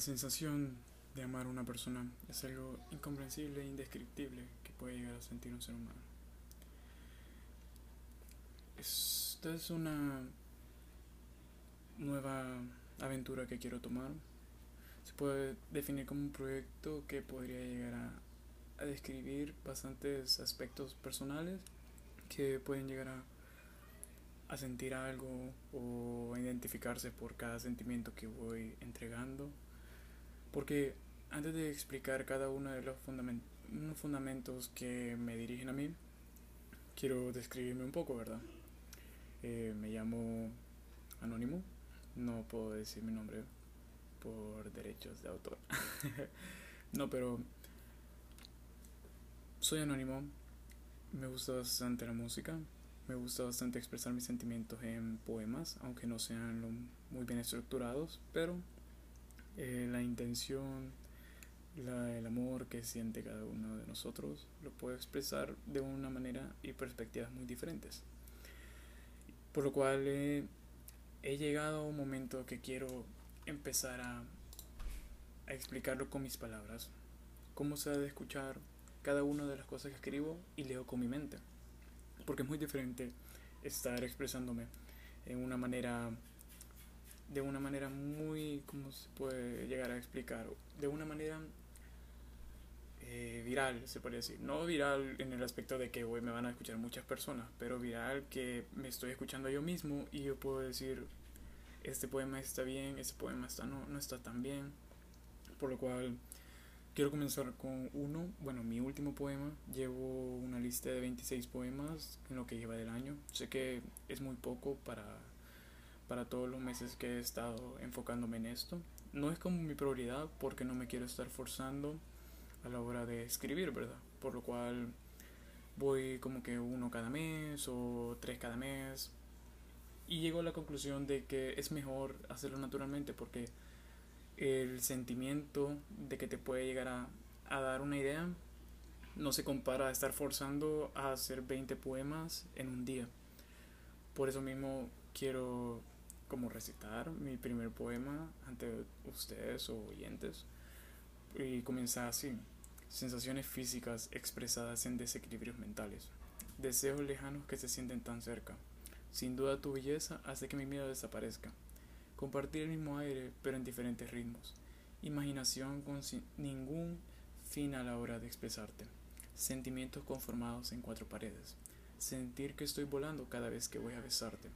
La sensación de amar a una persona es algo incomprensible e indescriptible que puede llegar a sentir un ser humano. Esta es una nueva aventura que quiero tomar. Se puede definir como un proyecto que podría llegar a, describir bastantes aspectos personales que pueden llegar a a sentir algo o identificarse por cada sentimiento que voy entregando. Porque antes de explicar cada uno de los fundamentos que me dirigen a mí, quiero describirme un poco, ¿verdad? Eh, me llamo Anónimo, no puedo decir mi nombre por derechos de autor. no, pero soy anónimo, me gusta bastante la música, me gusta bastante expresar mis sentimientos en poemas, aunque no sean muy bien estructurados, pero eh, la intención, el amor que siente cada uno de nosotros lo puedo expresar de una manera y perspectivas muy diferentes. Por lo cual he llegado a un momento que quiero empezar a, a explicarlo con mis palabras, cómo se debe escuchar cada una de las cosas que escribo y leo con mi mente porque es muy diferente estar expresándome en una manera de una manera muy cómo se puede llegar a explicar de una manera eh, viral se podría decir no viral en el aspecto de que hoy me van a escuchar muchas personas pero viral que me estoy escuchando yo mismo y yo puedo decir este poema está bien este poema está no no está tan bien por lo cual Quiero comenzar con uno, bueno, mi último poema. Llevo una lista de 26 poemas en lo que lleva del año. Sé que es muy poco para, para todos los meses que he estado enfocándome en esto. No es como mi prioridad porque no me quiero estar forzando a la hora de escribir, ¿verdad? Por lo cual voy como que uno cada mes o tres cada mes. Y llego a la conclusión de que es mejor hacerlo naturalmente porque el sentimiento de que te puede llegar a, a dar una idea no se compara a estar forzando a hacer 20 poemas en un día. Por eso mismo quiero como recitar mi primer poema ante ustedes o oyentes y comienza así. Sensaciones físicas expresadas en desequilibrios mentales. Deseos lejanos que se sienten tan cerca. Sin duda tu belleza hace que mi miedo desaparezca compartir el mismo aire pero en diferentes ritmos, imaginación con ningún fin a la hora de expresarte, sentimientos conformados en cuatro paredes, sentir que estoy volando cada vez que voy a besarte.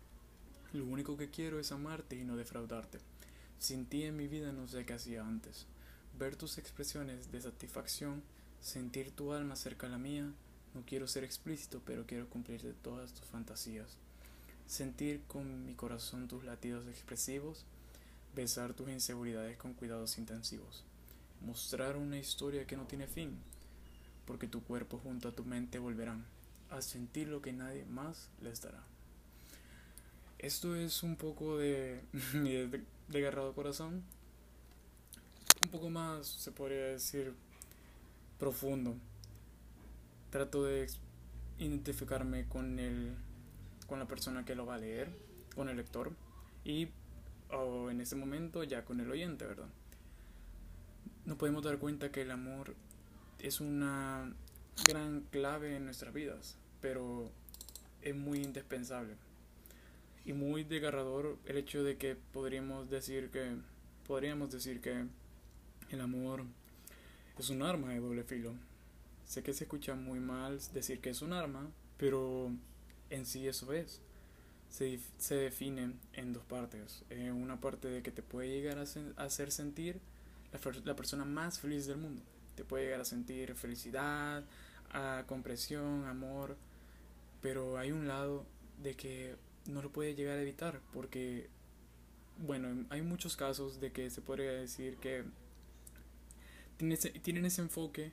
Lo único que quiero es amarte y no defraudarte. Sin ti en mi vida no sé qué hacía antes. Ver tus expresiones de satisfacción, sentir tu alma cerca a la mía, no quiero ser explícito, pero quiero cumplirte todas tus fantasías sentir con mi corazón tus latidos expresivos, besar tus inseguridades con cuidados intensivos, mostrar una historia que no tiene fin, porque tu cuerpo junto a tu mente volverán a sentir lo que nadie más les dará. Esto es un poco de mi desgarrado corazón, un poco más, se podría decir, profundo. Trato de identificarme con el con la persona que lo va a leer, con el lector y o en ese momento ya con el oyente, ¿verdad? Nos podemos dar cuenta que el amor es una gran clave en nuestras vidas, pero es muy indispensable y muy desgarrador el hecho de que podríamos decir que podríamos decir que el amor es un arma de doble filo. Sé que se escucha muy mal decir que es un arma, pero en sí eso es. Se, se define en dos partes. En una parte de que te puede llegar a, hacer sentir la, la, persona más feliz del mundo. Te puede llegar a sentir felicidad, a compresión, amor. Pero hay un lado de que no lo puede llegar a evitar porque, bueno, hay muchos casos de que se podría decir que tienen ese enfoque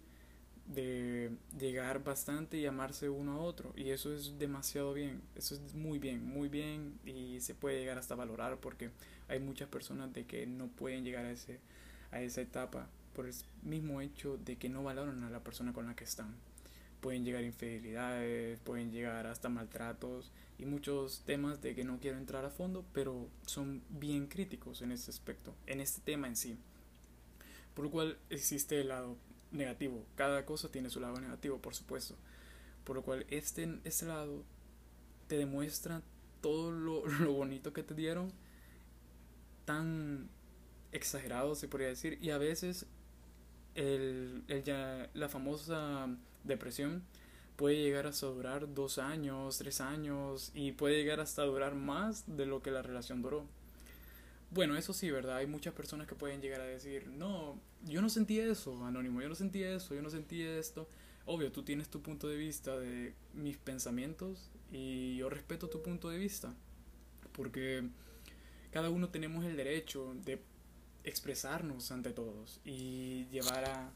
de llegar bastante y amarse uno a otro y eso es demasiado bien eso es muy bien muy bien y se puede llegar hasta valorar porque hay muchas personas de que no pueden llegar a ese a esa etapa por el mismo hecho de que no valoran a la persona con la que están. Pueden llegar infidelidades pueden llegar hasta maltratos y muchos temas de que no quiero entrar a fondo pero son bien críticos en este aspecto en este tema en sí Por lo cual existe el lado negativo. Cada cosa tiene su lado negativo, por supuesto. Por lo cual este, este lado te demuestra todo lo, lo bonito que te dieron, tan exagerado se podría decir, y a veces el, el ya, la famosa depresión puede llegar hasta durar dos años, tres años y puede llegar hasta durar más de lo que la relación duró. Bueno, eso sí, ¿verdad? Hay muchas personas que pueden llegar a decir, no, yo no sentí eso, Anónimo, yo no sentí eso, yo no sentí esto. Obvio, tú tienes tu punto de vista de mis pensamientos y yo respeto tu punto de vista. Porque cada uno tenemos el derecho de expresarnos ante todos y llevar a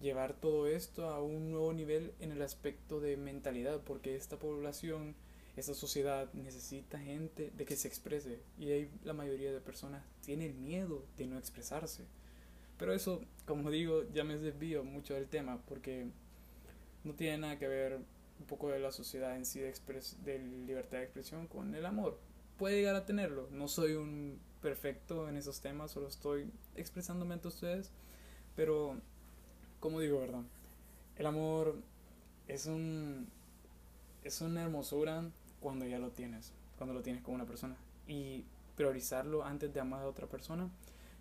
llevar todo esto a un nuevo nivel en el aspecto de mentalidad, porque esta población, esta sociedad necesita gente de que se exprese y hay, la mayoría de personas tienen miedo de no expresarse. Pero eso, como digo, ya me desvío mucho del tema porque no tiene nada que ver un poco de la sociedad en sí de, de libertad de expresión con el amor. Puede llegar a tenerlo. No soy un perfecto en esos temas, solo estoy expresándome ante ustedes. Pero, como digo, ¿verdad? El amor es un es una hermosura cuando ya lo tienes, cuando lo tienes con una persona. Y priorizarlo antes de amar a otra persona,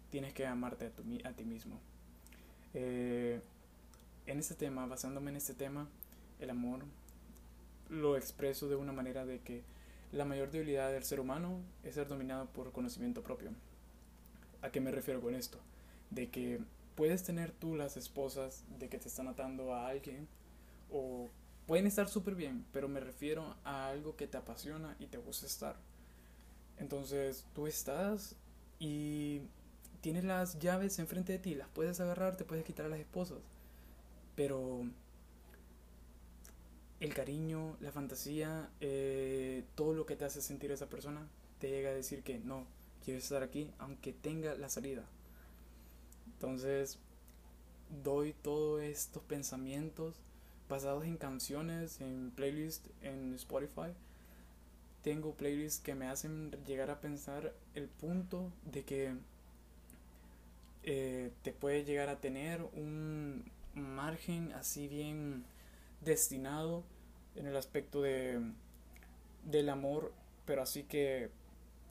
tienes que amarte a, ti mismo. Eh, en este tema, basándome en este tema, el amor lo expreso de una manera de que la mayor debilidad del ser humano es ser dominado por conocimiento propio. ¿A qué me refiero con esto? De que puedes tener tú las esposas de que te están atando a alguien o pueden estar súper bien, pero me refiero a algo que te apasiona y te gusta estar. Entonces tú estás y tienes las llaves enfrente de ti, las puedes agarrar, te puedes quitar a las esposas, pero el cariño, la fantasía, eh, todo lo que te hace sentir esa persona, te llega a decir que no, quiero estar aquí aunque tenga la salida. Entonces, doy todos estos pensamientos basados en canciones, en playlists en Spotify. Tengo playlists que me hacen llegar a pensar el punto de que eh, te puede llegar a tener un margen así bien destinado en el aspecto de del amor, pero así que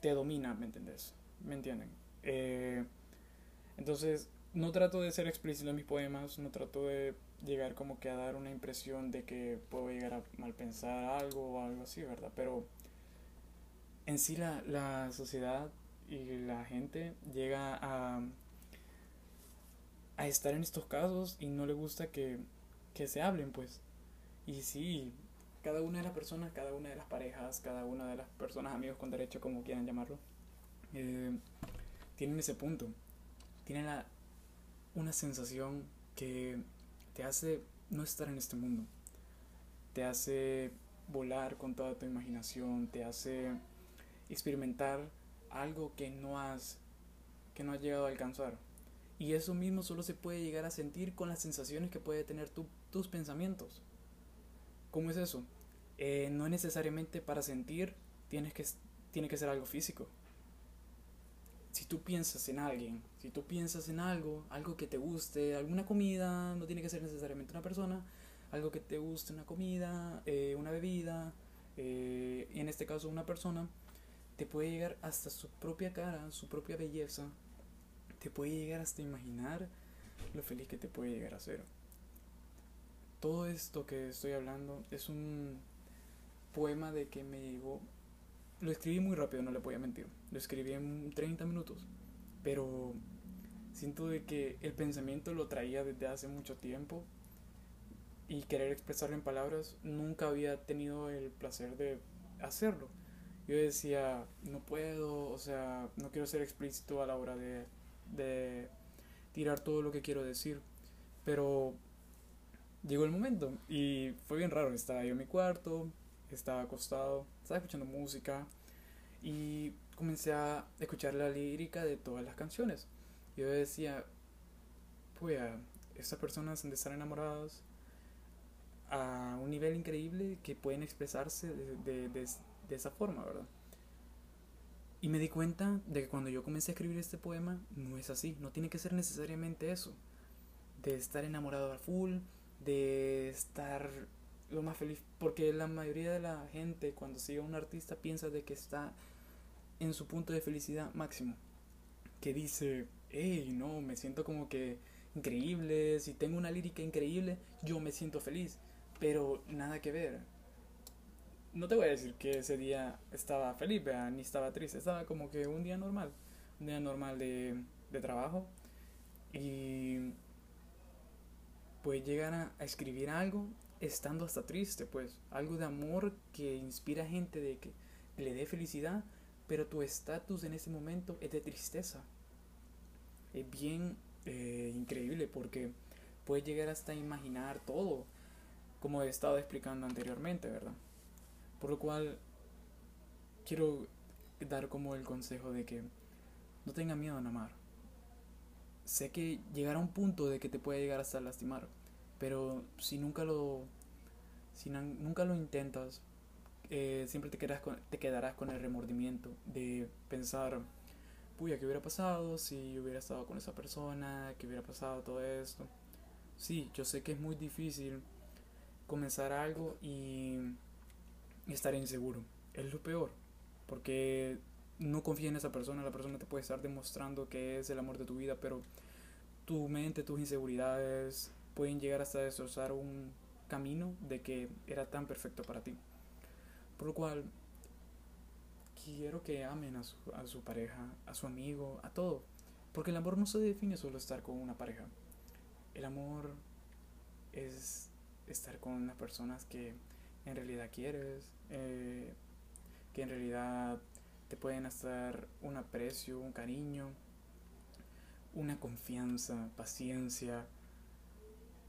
te domina, ¿me entiendes? ¿Me entienden? Eh, entonces, no trato de ser explícito en mis poemas, no trato de llegar como que a dar una impresión de que puedo llegar a malpensar algo o algo así, ¿verdad? Pero en sí la, la sociedad y la gente llega a, a estar en estos casos y no le gusta que, que se hablen, pues. Y sí, cada una de las personas, cada una de las parejas, cada una de las personas, amigos con derecho, como quieran llamarlo, eh, tienen ese punto. Tienen la, una sensación que te hace no estar en este mundo. Te hace volar con toda tu imaginación, te hace experimentar algo que no has que no has llegado a alcanzar. Y eso mismo solo se puede llegar a sentir con las sensaciones que puede tener tu, tus pensamientos. ¿Cómo es eso? Eh, no necesariamente para sentir tienes que, tiene que ser algo físico. Si tú piensas en alguien, si tú piensas en algo, algo que te guste, alguna comida, no tiene que ser necesariamente una persona, algo que te guste, una comida, eh, una bebida, eh, y en este caso una persona, te puede llegar hasta su propia cara, su propia belleza, te puede llegar hasta imaginar lo feliz que te puede llegar a ser todo esto que estoy hablando es un poema de que me llegó. Lo escribí muy rápido, no le voy a mentir. Lo escribí en 30 minutos. Pero siento de que el pensamiento lo traía desde hace mucho tiempo. Y querer expresarlo en palabras, nunca había tenido el placer de hacerlo. Yo decía, no puedo, o sea, no quiero ser explícito a la hora de, de tirar todo lo que quiero decir. Pero llegó el momento y fue bien raro. Estaba yo en mi cuarto, estaba acostado, estaba escuchando música y comencé a escuchar la lírica de todas las canciones. Yo decía, pues, estas personas han de estar enamoradas a un nivel increíble que pueden expresarse de, de, esa forma, ¿verdad? Y me di cuenta de que cuando yo comencé a escribir este poema, no es así, no tiene que ser necesariamente eso, de estar enamorado al full, de estar lo más feliz, porque la mayoría de la gente cuando sigue a un artista piensa de que está en su punto de felicidad máximo, que dice, hey, no, me siento como que increíble, si tengo una lírica increíble, yo me siento feliz, pero nada que ver. No te voy a decir que ese día estaba feliz, ni estaba triste, estaba como que un día normal, un día normal de, de trabajo. Y pues llegar a, a escribir algo estando hasta triste, pues algo de amor que inspira a gente de que le dé felicidad, pero tu estatus en ese momento es de tristeza. Es bien eh, increíble porque puedes llegar hasta imaginar todo, como he estado explicando anteriormente, ¿verdad? Por lo cual quiero dar como el consejo de que no tenga miedo en amar. Sé que llegará un punto de que te puede llegar hasta lastimar, pero si nunca lo, si nunca lo intentas, eh, siempre te quedarás, con, te quedarás con el remordimiento de pensar, puya, ¿qué hubiera pasado si hubiera estado con esa persona? ¿Qué hubiera pasado todo esto? Sí, yo sé que es muy difícil comenzar algo y estar inseguro. Es lo peor, porque no confías en esa persona, la persona te puede estar demostrando que es el amor de tu vida, pero tu mente, tus inseguridades pueden llegar hasta destrozar un camino de que era tan perfecto para ti. Por lo cual, quiero que amen a su, a su pareja, a su amigo, a todo. Porque el amor no se define solo estar con una pareja. El amor es estar con las personas que en realidad quieres, eh, que en realidad te pueden hacer un aprecio, un cariño, una confianza, paciencia.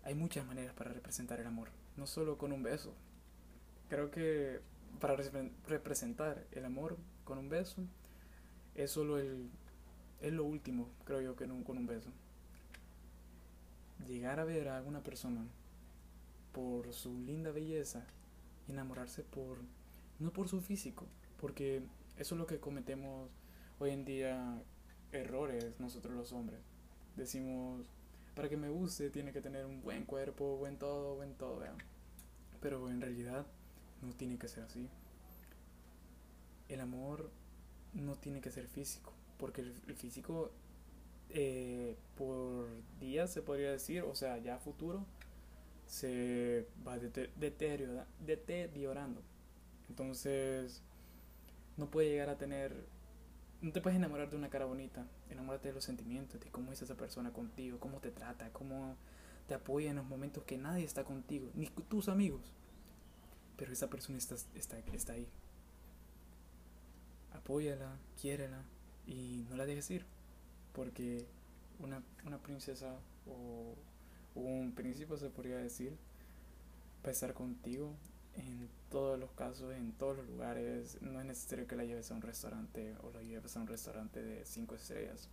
Hay muchas maneras para representar el amor, no solo con un beso. Creo que para representar el amor con un beso es solo el es lo último creo yo que con un beso. Llegar a ver a alguna persona por su linda belleza enamorarse por no por su físico porque eso es lo que cometemos hoy en día errores nosotros los hombres. Decimos para que me guste tiene que tener un buen cuerpo buen todo buen todo pero en realidad no tiene que ser así. El amor no tiene que ser físico, porque el, físico eh, por días se podría decir, o sea, ya futuro, se va deteriorando. Entonces, no puede llegar a tener, no te puedes enamorar de una cara bonita, enamórate de los sentimientos, de cómo es esa persona contigo, cómo te trata, cómo te apoya en los momentos que nadie está contigo, ni tus amigos pero esa persona está, está, está ahí. Apóyala, quiérela y no la dejes ir, porque una, una princesa o, un príncipe se podría decir va a estar contigo en todos los casos, en todos los lugares. No es necesario que la lleves a un restaurante o la lleves a un restaurante de cinco estrellas.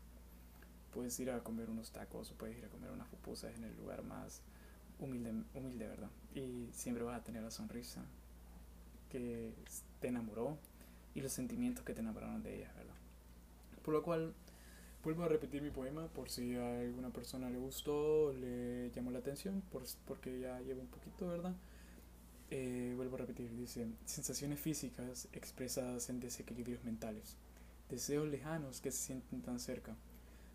Puedes ir a comer unos tacos o puedes ir a comer unas pupusas en el lugar más humilde, humilde, ¿verdad? Y siempre vas a tener la sonrisa que te enamoró y los sentimientos que te enamoraron de ella, ¿verdad? Por lo cual, vuelvo a repetir mi poema por si a alguna persona le gustó, le llamó la atención, por, porque ya llevo un poquito, ¿verdad? Eh, vuelvo a repetir, dice, sensaciones físicas expresadas en desequilibrios mentales, deseos lejanos que se sienten tan cerca.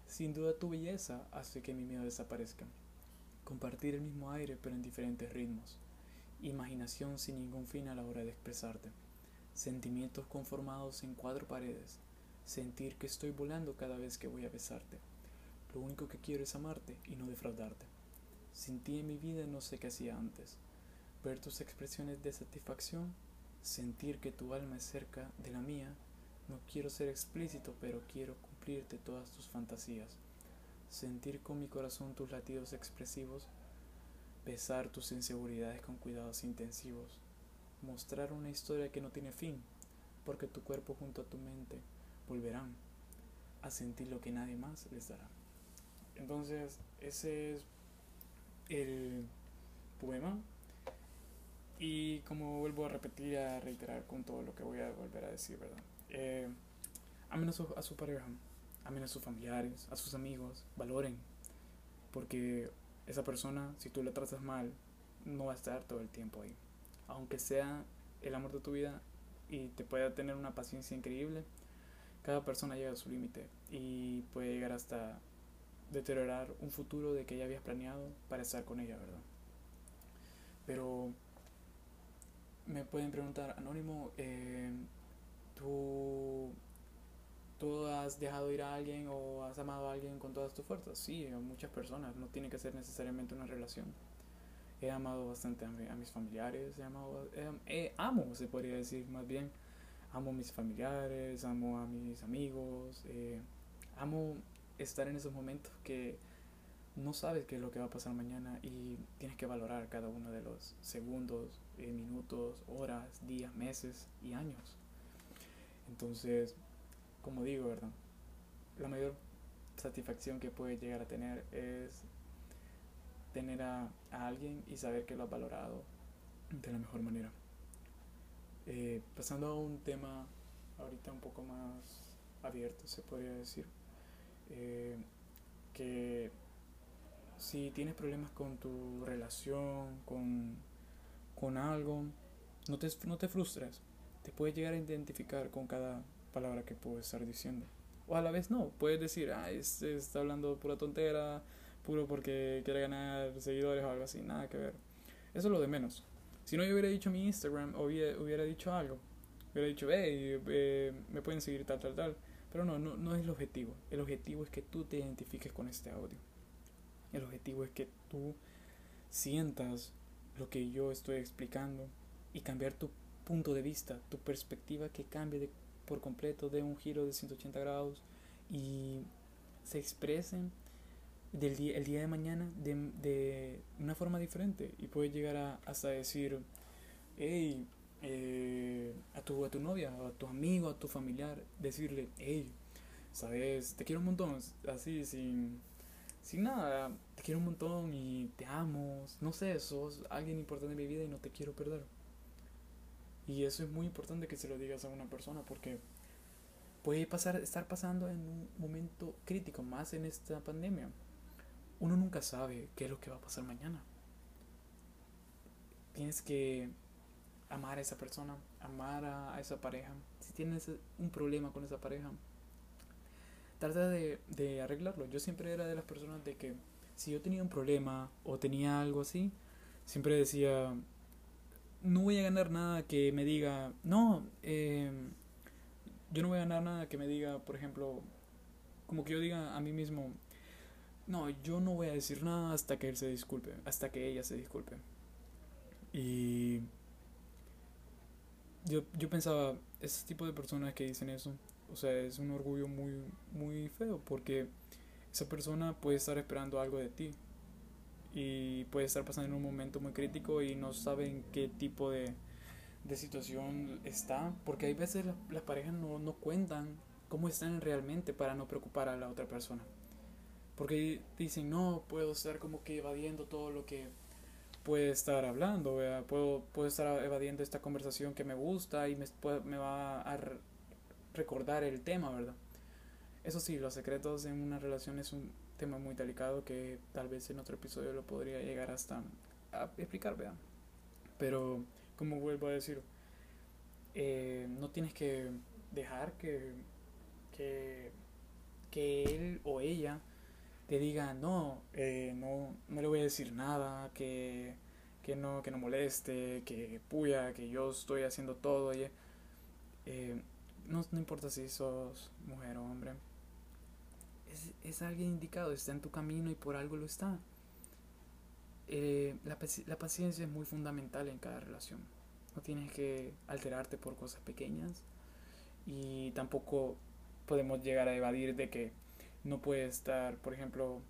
Sin duda tu belleza hace que mi miedo desaparezca. Compartir el mismo aire pero en diferentes ritmos imaginación sin ningún fin a la hora de expresarte, sentimientos conformados en cuatro paredes, sentir que estoy volando cada vez que voy a besarte. Lo único que quiero es amarte y no defraudarte. Sin ti en mi vida no sé qué hacía antes. Ver tus expresiones de satisfacción, sentir que tu alma es cerca de la mía. No quiero ser explícito, pero quiero cumplirte todas tus fantasías. Sentir con mi corazón tus latidos expresivos besar tus inseguridades con cuidados intensivos, mostrar una historia que no tiene fin, porque tu cuerpo junto a tu mente volverán a sentir lo que nadie más les dará. Entonces, ese es el poema. Y como vuelvo a repetir, a reiterar con todo lo que voy a volver a decir, ¿verdad? Eh, amen a su, a su pareja, amen a sus familiares, a sus amigos, valoren. Porque esa persona, si tú la tratas mal, no va a estar todo el tiempo ahí. Aunque sea el amor de tu vida y te pueda tener una paciencia increíble, cada persona llega a su límite y puede llegar hasta deteriorar un futuro de que ya habías planeado para estar con ella, ¿verdad? Pero me pueden preguntar, Anónimo, eh, ¿tú, ¿tú has dejado ir a alguien o has amado a alguien con todas tus fuerzas? Sí, a muchas personas, no tiene que ser necesariamente una relación. He amado bastante a, mis familiares, he amado, amo, se podría decir más bien. Amo a mis familiares, amo a mis amigos, eh, amo estar en esos momentos que no sabes qué es lo que va a pasar mañana y tienes que valorar cada uno de los segundos, eh, minutos, horas, días, meses y años. Entonces, como digo, ¿verdad? La mayor satisfacción que puedes llegar a tener es tener a, alguien y saber que lo has valorado de la mejor manera. Eh, pasando a un tema ahorita un poco más abierto, se podría decir, eh, que si tienes problemas con tu relación, con, con algo, no te, no te frustres. Te puedes llegar a identificar con cada palabra que puedes estar diciendo. O a la vez no, puedes decir, ah, este está hablando pura tontera, puro porque quiere ganar seguidores o algo así, nada que ver. Eso es lo de menos. Si no, yo hubiera dicho mi Instagram hubiera, hubiera dicho algo. Hubiera dicho, hey, eh, me pueden seguir tal, tal, tal. Pero no, no, no es el objetivo. El objetivo es que tú te identifiques con este audio. El objetivo es que tú sientas lo que yo estoy explicando y cambiar tu punto de vista, tu perspectiva que cambie de, por completo, de un giro de 180 grados y se expresen del día, el día de mañana de, de una forma diferente. Y puedes llegar a, hasta decir, hey, eh, a, tu, a tu novia, a tu amigo, a tu familiar, decirle, hey, sabes, te quiero un montón, así, sin sin nada, te quiero un montón y te amo, no sé, sos alguien importante en mi vida y no te quiero perder. Y eso es muy importante que se lo digas a una persona porque puede pasar, estar pasando en un momento crítico, más en esta pandemia. Uno nunca sabe qué es lo que va a pasar mañana. Tienes que amar a esa persona, amar a esa pareja. Si tienes un problema con esa pareja, trata de, de arreglarlo. Yo siempre era de las personas de que si yo tenía un problema o tenía algo así, siempre decía, no voy a ganar nada que me diga, no, eh, yo no voy a ganar nada que me diga, por ejemplo, como que yo diga a mí mismo, no, yo no voy a decir nada hasta que él se disculpe, hasta que ella se disculpe. Y yo, yo pensaba, ese tipo de personas que dicen eso, o sea, es un orgullo muy, muy feo porque esa persona puede estar esperando algo de ti y puede estar pasando en un momento muy crítico y no saben qué tipo de, de situación está, porque hay veces las, parejas no, no cuentan cómo están realmente para no preocupar a la otra persona. Porque dicen, no, puedo estar como que evadiendo todo lo que puede estar hablando, Puedo, puedo estar evadiendo esta conversación que me gusta y me, me va a recordar el tema, ¿verdad? Eso sí, los secretos en una relación es un tema muy delicado que tal vez en otro episodio lo podría llegar hasta a explicar. Pero, como vuelvo a decir, eh, no tienes que dejar que, que, que él o ella te diga, no, eh, no, no le voy a decir nada, que, que, no, que no moleste, que puya, que yo estoy haciendo todo. Eh, no, no importa si sos mujer o hombre, es, alguien indicado, está en tu camino y por algo lo está. Eh, la, la paciencia es muy fundamental en cada relación. No tienes que alterarte por cosas pequeñas y tampoco podemos llegar a evadir de que no puedes estar, por ejemplo,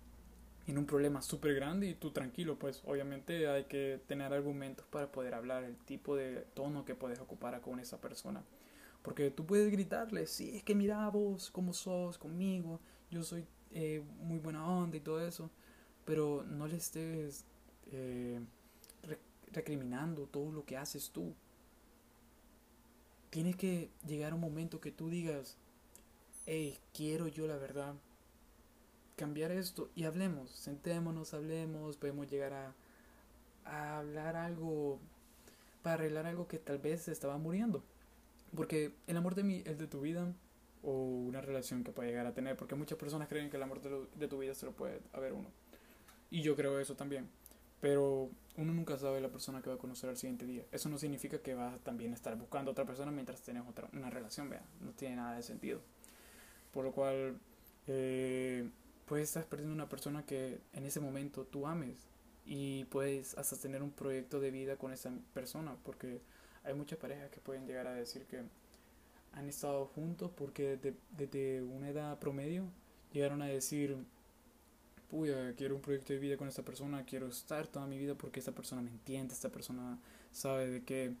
en un problema súper grande y tú tranquilo, pues obviamente hay que tener argumentos para poder hablar, el tipo de tono que puedes ocupar con esa persona. Porque tú puedes gritarle, sí, es que mira vos, cómo sos conmigo, yo soy eh, muy buena onda y todo eso, pero no le estés eh, recriminando todo lo que haces tú. Tienes que llegar a un momento que tú digas, hey, quiero yo la verdad cambiar esto y hablemos, sentémonos, hablemos, podemos llegar a, a hablar algo para arreglar algo que tal vez se estaba muriendo. Porque el amor de, mi, el de tu vida o una relación que puede llegar a tener, porque muchas personas creen que el amor de, de tu vida se lo puede haber uno. Y yo creo eso también. Pero uno nunca sabe la persona que va a conocer al siguiente día. Eso no significa que vas a también estar buscando a otra persona mientras tienes otra, una relación, vea. No tiene nada de sentido. Por lo cual, eh, puedes estar perdiendo una persona que en ese momento tú ames. Y puedes hasta tener un proyecto de vida con esa persona. Porque hay muchas parejas que pueden llegar a decir que han estado juntos porque desde, desde una edad promedio llegaron a decir puya, quiero un proyecto de vida con esta persona, quiero estar toda mi vida porque esta persona me entiende, esta persona sabe de qué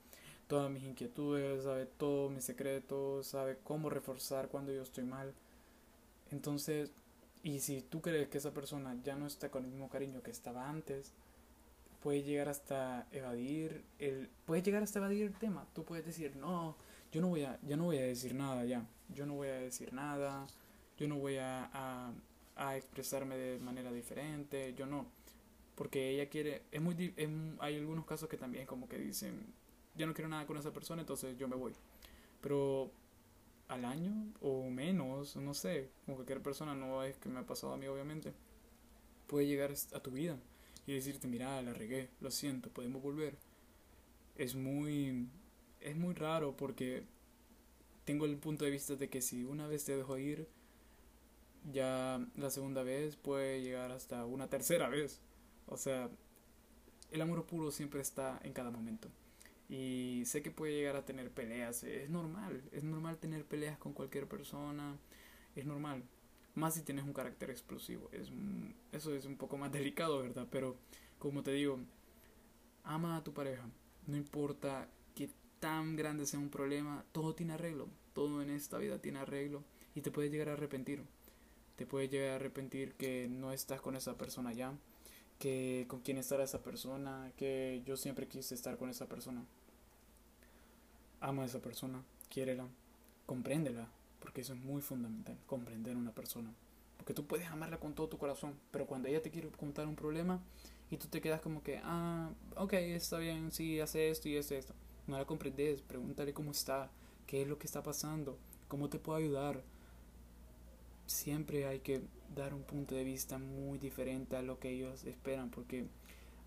todas mis inquietudes, sabe todos mis secretos, sabe cómo reforzar cuando yo estoy mal. Entonces, y si tú crees que esa persona ya no está con el mismo cariño que estaba antes, puede llegar hasta evadir el puede llegar hasta evadir el tema. Tú puedes decir, "No, yo no voy a ya no voy a decir nada ya. Yo no voy a decir nada. Yo no voy a a expresarme de manera diferente, yo no, porque ella quiere, es muy, hay algunos casos que también como que dicen, ya no quiero nada con esa persona, entonces yo me voy, pero al año o menos, no sé, como cualquier persona, no es que me ha pasado a mí obviamente, puede llegar a tu vida y decirte, mira, la regué, lo siento, podemos volver. Es muy, es muy raro porque tengo el punto de vista de que si una vez te dejo ir, ya la segunda vez puede llegar hasta una tercera vez. O sea, el amor puro siempre está en cada momento. Y sé que puede llegar a tener peleas, es normal, es normal tener peleas con cualquier persona, es normal. Más si tienes un carácter explosivo, es, eso es un poco más delicado, ¿verdad? Pero como te digo, ama a tu pareja, no importa tan grande sea un problema, todo tiene arreglo, todo en esta vida tiene arreglo y te puedes llegar a arrepentir te puedes llegar a arrepentir que no estás con esa persona ya, que con quién estará esa persona, que yo siempre quise estar con esa persona. Ama a esa persona, quiérela, compréndela, porque eso es muy fundamental, comprender a una persona. Porque tú puedes amarla con todo tu corazón, pero cuando ella te quiere contar un problema y tú te quedas como que, ah, ok, está bien, sí, hace esto y hace esto. No la comprendes, pregúntale cómo está, qué es lo que está pasando, cómo te puedo ayudar, siempre hay que dar un punto de vista muy diferente a lo que ellos esperan, porque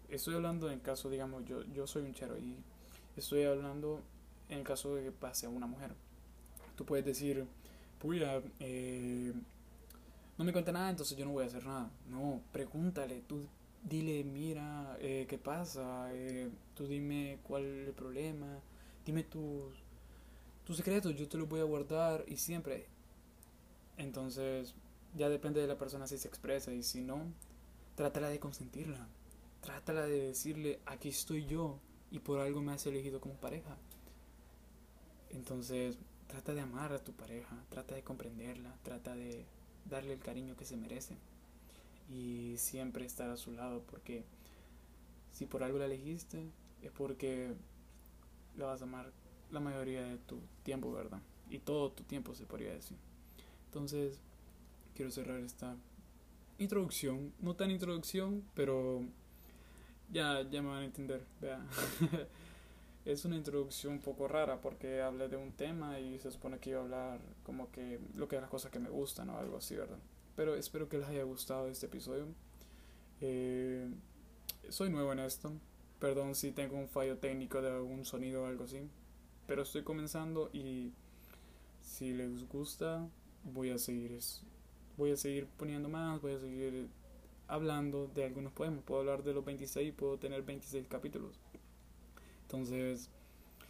estoy hablando en caso, digamos, yo, yo soy un chero y estoy hablando en el caso de que pase a una mujer. Tú puedes decir, puya, eh, no me cuenta nada, entonces yo no voy a hacer nada. No, pregúntale, tú dile, mira, eh, ¿qué pasa? Eh, tú dime cuál es el problema, dime tus, tus secretos, yo te los voy a guardar y siempre entonces, ya depende de la persona si se expresa y si no, trátala de consentirla. Trátala de decirle, aquí estoy yo y por algo me has elegido como pareja. Entonces, trata de amar a tu pareja, trata de comprenderla, trata de darle el cariño que se merece y siempre estar a su lado porque si por algo la elegiste es porque la vas a amar la mayoría de tu tiempo, ¿verdad? Y todo tu tiempo se podría decir. Entonces, quiero cerrar esta introducción, no tan introducción, pero ya, ya me van a entender. es una introducción un poco rara porque hablé de un tema y se supone que iba a hablar como que lo que las cosas que me gustan o algo así, ¿verdad? Pero espero que les haya gustado este episodio. Eh, soy nuevo en esto. Perdón si tengo un fallo técnico de algún sonido o algo así. Pero estoy comenzando y si les gusta, voy a seguir voy a seguir poniendo más, voy a seguir hablando de algunos poemas. Puedo hablar de los 26, puedo tener 26 capítulos. Entonces,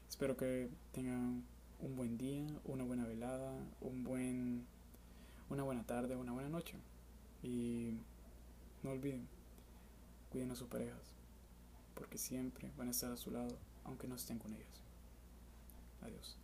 espero que tengan un buen día, una buena velada, un buen una buena tarde, una buena noche. Y no olviden, cuiden a sus parejas, porque siempre van a estar a su lado, aunque no estén con ellas. Adiós.